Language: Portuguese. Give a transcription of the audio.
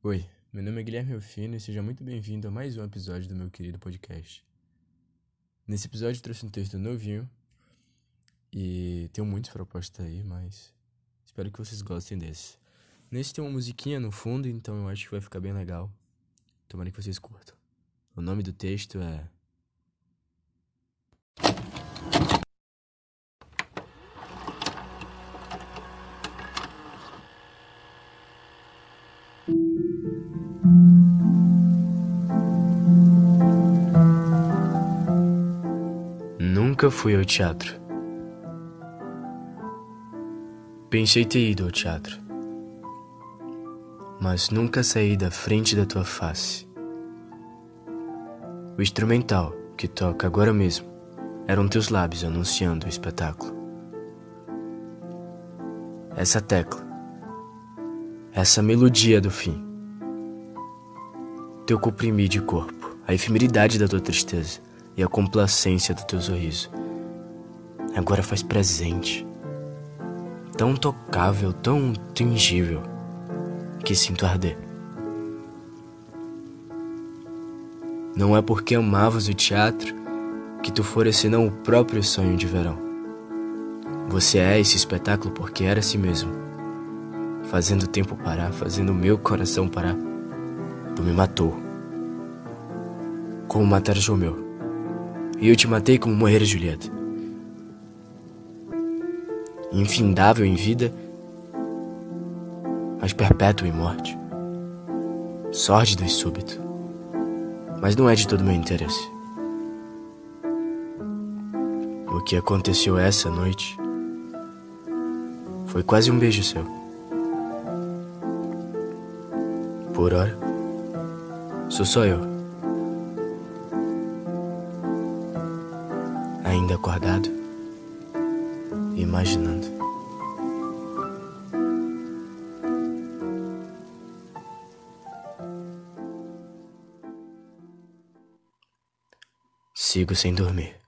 Oi, meu nome é Guilherme Rufino e seja muito bem-vindo a mais um episódio do meu querido podcast. Nesse episódio eu trouxe um texto novinho e tenho muitas propostas aí, mas espero que vocês gostem desse. Nesse tem uma musiquinha no fundo, então eu acho que vai ficar bem legal. Tomara que vocês curtam. O nome do texto é Nunca fui ao teatro. Pensei ter ido ao teatro, mas nunca saí da frente da tua face. O instrumental que toca agora mesmo eram teus lábios anunciando o espetáculo. Essa tecla, essa melodia do fim, teu comprimir de corpo, a efemeridade da tua tristeza e a complacência do teu sorriso. Agora faz presente, tão tocável, tão tingível, que sinto arder. Não é porque amavas o teatro que tu fores senão o próprio sonho de verão. Você é esse espetáculo porque era si mesmo, fazendo o tempo parar, fazendo o meu coração parar. Tu me matou, como matar Romeu. E eu te matei como morrer Julieta. Infindável em vida, mas perpétuo em morte. Sórdido e súbito. Mas não é de todo meu interesse. O que aconteceu essa noite foi quase um beijo seu. Por hora, sou só eu. Ainda acordado, imaginando. Sigo sem dormir.